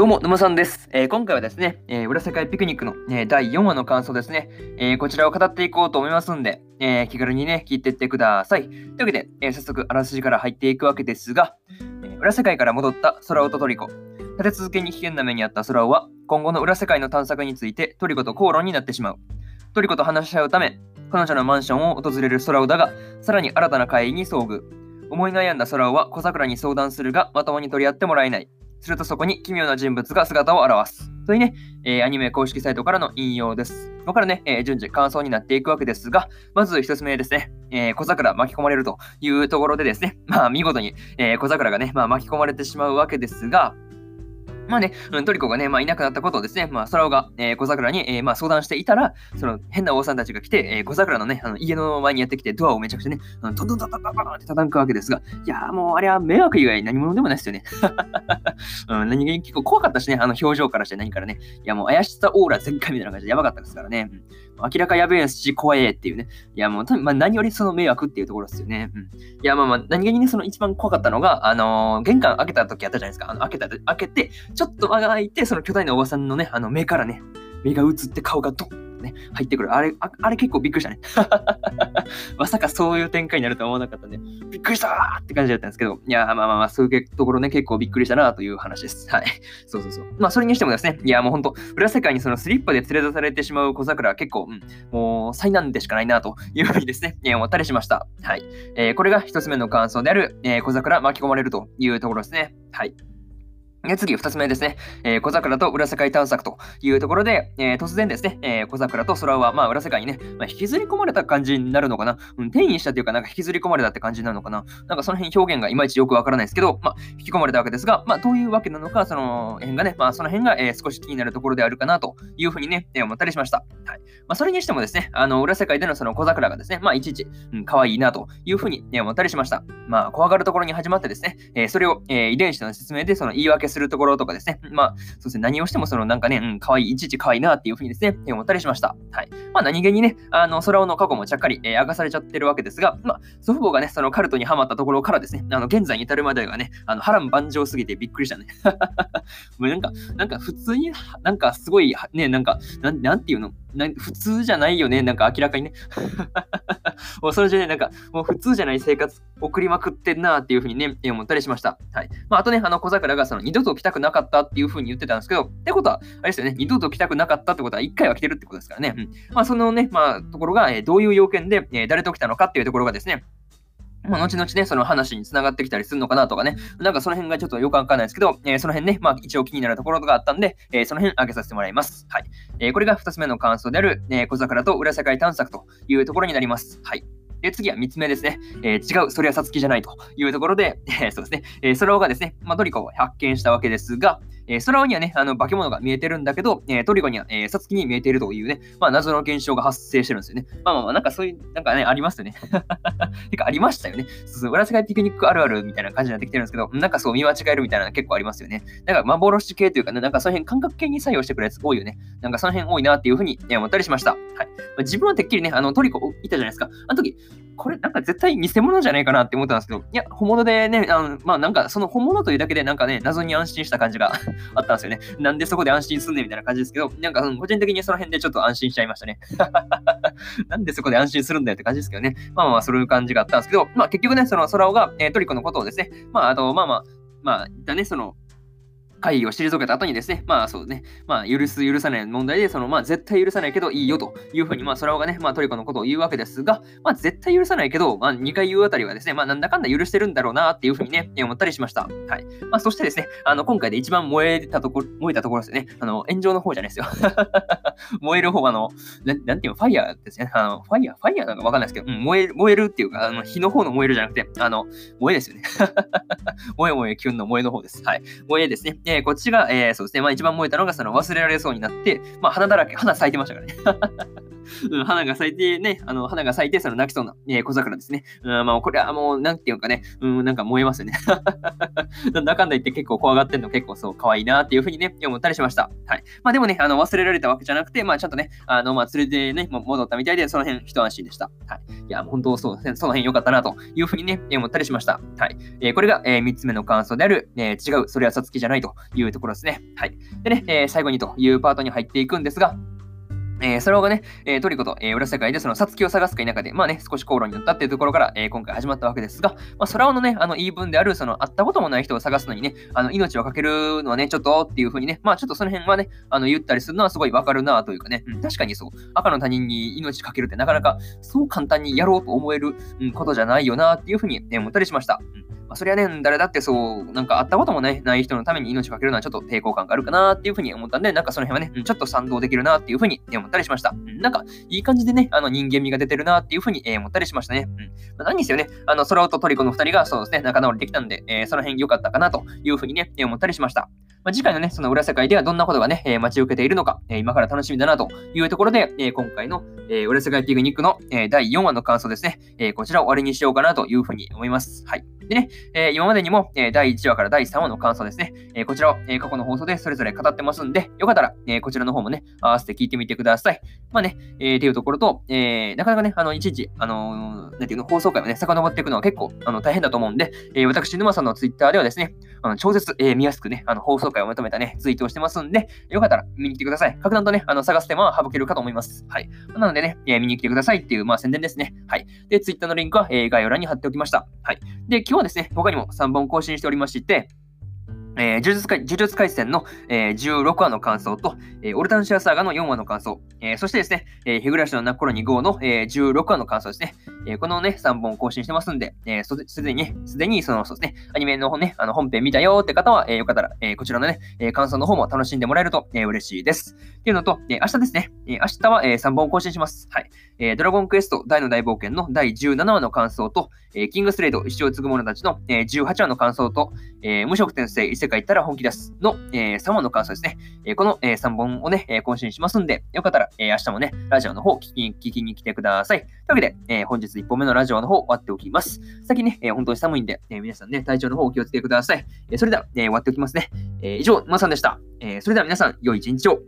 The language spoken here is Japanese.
どうも、沼さんです。えー、今回はですね、えー、裏世界ピクニックの、えー、第4話の感想ですね、えこちらを語っていこうと思いますんで、え気軽にね、聞いていってください。というわけで、え早速、あらすじから入っていくわけですが、え裏世界から戻った空尾とトリコ。立て続けに危険な目にあった空尾は、今後の裏世界の探索についてトリコと口論になってしまう。トリコと話し合うため、彼女のマンションを訪れる空尾だが、さらに新たな会議に遭遇。思い悩んだ空尾は小桜に相談するが、まともに取り合ってもらえない。するとそこに奇妙な人物が姿を現す。というね、えー、アニメ公式サイトからの引用です。ここからね、えー、順次感想になっていくわけですが、まず一つ目ですね、えー、小桜巻き込まれるというところでですね、まあ見事に、えー、小桜がね、まあ巻き込まれてしまうわけですが、まあね、トリコがね、まあ、いなくなったことをですね、まあ、空尾が、えー、小桜に、えー、まあ、相談していたら、その変な王さんたちが来て、えー、小桜のね、あの家の前にやってきて、ドアをめちゃくちゃね、トントントントントンって叩くわけですが、いやーもうあれは迷惑以外何者でもないですよね。うん、何気に結構怖かったしね、あの表情からして何からね、いやもう怪しさオーラ全開みたいな感じでやばかったですからね。うん明らかやべえし、怖えっていうね。いや、もう、まあ、何よりその迷惑っていうところですよね。うん。いや、まあまあ、何気にね、その一番怖かったのが、あのー、玄関開けた時あったじゃないですか。あの、開けた、開けて、ちょっと間が開いて、その巨大なおばさんのね、あの、目からね、目が映って顔がドッね、入ってくる。あれ、ああれ結構びっくりしたね。まさかそういう展開になるとは思わなかったんで、びっくりしたーって感じだったんですけど、いや、まあまあまあ、そういうところね、結構びっくりしたなという話です。はい。そうそうそう。まあ、それにしてもですね、いや、もうほんと、裏世界にそのスリッパで連れ出されてしまう小桜は結構、うん、もう災難でしかないなというふうにですね、思ったりしました。はい。えー、これが一つ目の感想である、えー、小桜巻き込まれるというところですね。はい。で次、二つ目ですね。えー、小桜と裏世界探索というところで、えー、突然ですね、えー、小桜と空は、まあ、裏世界にね、まあ、引きずり込まれた感じになるのかな？うん、転移したというか、なんか引きずり込まれたって感じなのかな？なんかその辺表現がいまいちよくわからないですけど、まあ、引き込まれたわけですが、まあ、どういうわけなのか、その辺がね、まあ、その辺が、え少し気になるところであるかなというふうにね、え思ったりしました。はい。まあ、それにしてもですね、あの、裏世界でのその小桜がですね、まあ、いちいち、うん、可愛いなというふうに、ね、思ったりしました。まあ、怖がるところに始まってですね、えそれを、え遺伝子の説明でその言い訳するところとかですね、ね、まあ、そうですね、何をしてもそのなんかね、うん、可愛い、いちいち可愛いなっていうふうにですね、思ったりしました。はい。まあ、何気にね、あの、空尾の過去もちゃっかり、えー、明かされちゃってるわけですが、まあ、祖父母がね、そのカルトにはまったところからですね、あの、現在に至るまでがね、あの、波乱万丈すぎてびっくりしたね。もうなんか、なんか普通に、なんかすごい、ね、なんか、なん、なんていうのな普通じゃないよね。なんか明らかにね。もうそれじゃね、なんかもう普通じゃない生活送りまくってんなっていうふうにね、思ったりしました。はい。まあ、あとね、あの小桜がその二度と来たくなかったっていうふうに言ってたんですけど、ってことは、あれですよね、二度と来たくなかったってことは一回は来てるってことですからね。うん。まあ、そのね、まあ、ところが、えー、どういう要件で、えー、誰と来たのかっていうところがですね、まあ、後々ね、その話に繋がってきたりするのかなとかね、なんかその辺がちょっとよくわかんないですけど、えー、その辺ね、まあ一応気になるところがあったんで、えー、その辺挙げさせてもらいます。はい。えー、これが二つ目の感想である、え小桜と裏世界探索というところになります。はい。で、次は3つ目ですね。えー、違う、それはさつきじゃないというところで、えー、そうですね、えー、それがですね、まあ、トリコを発見したわけですが、えー、空にはね、あの化け物が見えてるんだけど、えー、トリコには、えー、サツキに見えてるというね、まあ、謎の現象が発生してるんですよね。まあまあまあ、なんかそういう、なんかね、ありますよね。てか、ありましたよね。そうそう、裏世界ピクニックあるあるみたいな感じになってきてるんですけど、なんかそう見間違えるみたいなの結構ありますよね。なんか幻系というかね、なんかその辺感覚系に作用してくるやつ多いよね。なんかその辺多いなっていうふうに、ね、思ったりしました。はい。まあ、自分はてっきりね、あのトリコいたじゃないですか。あの時、これなんか絶対偽物じゃないかなって思ったんですけど、いや、本物でね、あのまあなんかその本物というだけでなんかね、謎に安心した感じがあったんですよね。なんでそこで安心すんねんみたいな感じですけど、なんか、うん、個人的にその辺でちょっと安心しちゃいましたね。なんでそこで安心するんだよって感じですけどね。まあまあ、そういう感じがあったんですけど、まあ結局ね、その空尾が、えー、トリコのことをですね、まああと、まあまあ、まあ、だね、その、会議を退けた後にですね、まあそうね、まあ許す、許さない問題で、そのまあ絶対許さないけどいいよというふうに、まあ空尾がね、まあトリコのことを言うわけですが、まあ絶対許さないけど、まあ2回言うあたりはですね、まあなんだかんだ許してるんだろうなっていうふうにね、思ったりしました。はい。まあそしてですね、あの今回で一番燃えたところ、燃えたところですね、あの炎上の方じゃないですよ。燃える方、あの、ななんていうの、ファイヤーですね。あの、ファイヤー、ファイヤーなんかわかんないですけど、うん、燃える、燃えるっていうか、あの火の方の燃えるじゃなくて、あの、燃えですよね。燃え燃えキュンの燃えの方です。はい。燃えですね。えー、こっちが、えー、そうですね、まあ一番燃えたのがその忘れられそうになって、まあ花だらけ、花咲いてましたからね。うん、花が咲いてね、あの、花が咲いて、その泣きそうな、えー、小桜ですね。うん、まあ、これはもう、なんていうかね、うん、なんか燃えますよね。なんだかんだ言って結構怖がってんの結構そう、可愛いなっていうふうにね、思ったりしました。はい。まあでもね、あの、忘れられたわけじゃなくて、まあちゃんとね、あの、まあ連れてね、戻ったみたいで、その辺一安心でした。はい。いや、本当そう、その辺良かったなというふうにね、思ったりしました。はい。えー、これが、えー、3つ目の感想である、えー、違う、それはさつきじゃないというところですね。はい。でね、えー、最後にというパートに入っていくんですが、えー、それがね、えー、トリコと、えー、裏世界でそのサツキを探すか否かで、まあね、少し口論になったっていうところから、えー、今回始まったわけですが、まあ、空尾のね、あの言い分である、その、会ったこともない人を探すのにね、あの、命をかけるのはね、ちょっとっていうふうにね、まあちょっとその辺はね、あの、言ったりするのはすごいわかるなというかね、うん、確かにそう、赤の他人に命かけるってなかなかそう簡単にやろうと思える、うん、ことじゃないよなっていうふうに、ね、思ったりしました。うんまあ、そりゃね、誰だってそう、なんか会ったこともね、ない人のために命をかけるのはちょっと抵抗感があるかなっていうふうに思ったんで、なんかその辺はね、ちょっと賛同できるなっていうふうに思ったりしました。なんか、いい感じでね、あの人間味が出てるなっていうふうに思ったりしましたね。うん。まあ、何にせよね、あの、空とトリコの二人がそうですね、仲直りできたんで、えー、その辺良かったかなというふうにね、思ったりしました。まあ、次回のね、その裏世界ではどんなことがね、えー、待ち受けているのか、えー、今から楽しみだなというところで、えー、今回の、えー、裏世界ピクニックの、え、第4話の感想ですね、え、こちらを終わりにしようかなというふうに思います。はい。でね、え、今までにも、え、第1話から第3話の感想ですね、え、こちらを、え、過去の放送でそれぞれ語ってますんで、よかったら、え、こちらの方もね、合わせて聞いてみてください。まあね、え、っていうところと、え、なかなかね、あの、いちいち、あのー、なんていうの、放送回をね、遡っていくのは結構、あの、大変だと思うんで、え、私、沼さんのツイッターではですね、あの、超絶、え、見やすくね、あの、放送回をまとめたね、ツイートをしてますんで、よかったら見に来てください。格段とね、あの、探す手間は省けるかと思います。はい。なのでね、えー、見に来てくださいっていう、まあ、宣伝ですね。はい。で、ツイッターのリンクは、えー、概要欄に貼っておきました。はい。で、今日はですね、他にも3本更新しておりまして、えー、呪術呪術廻戦の、えー、16話の感想と、えー、オルタンシアサーガの4話の感想、えー、そしてですね、えー、日暮らしの泣く頃に号の、えー、16話の感想ですね、えー、このね、3本更新してますんで、えー、すでに、すでにその、そうですね、アニメの方ね、あの本編見たよって方は、えー、よかったら、えー、こちらのね、えー、感想の方も楽しんでもらえると、えー、嬉しいです。っていうのと、えー、明日ですね、えー、明日は、えー、3本更新します。はい。えー、ドラゴンクエスト大の大冒険の第17話の感想と、えー、キングスレイド一生継ぐ者たちの、えー、18話の感想と、えー、無職転生異世界行ったら本気出すの、えー、3話の感想ですね。えー、この、えー、3本をね、えー、更新しますんで、よかったら、えー、明日もね、ラジオの方聞きに聞きに来てください。というわけで、えー、本日1本目のラジオの方終わっておきます。先ね、えー、本当に寒いんで、えー、皆さんね、体調の方お気をつけください。えー、それでは、えー、終わっておきますね。えー、以上、まさんでした。えー、それでは皆さん、良い一日を。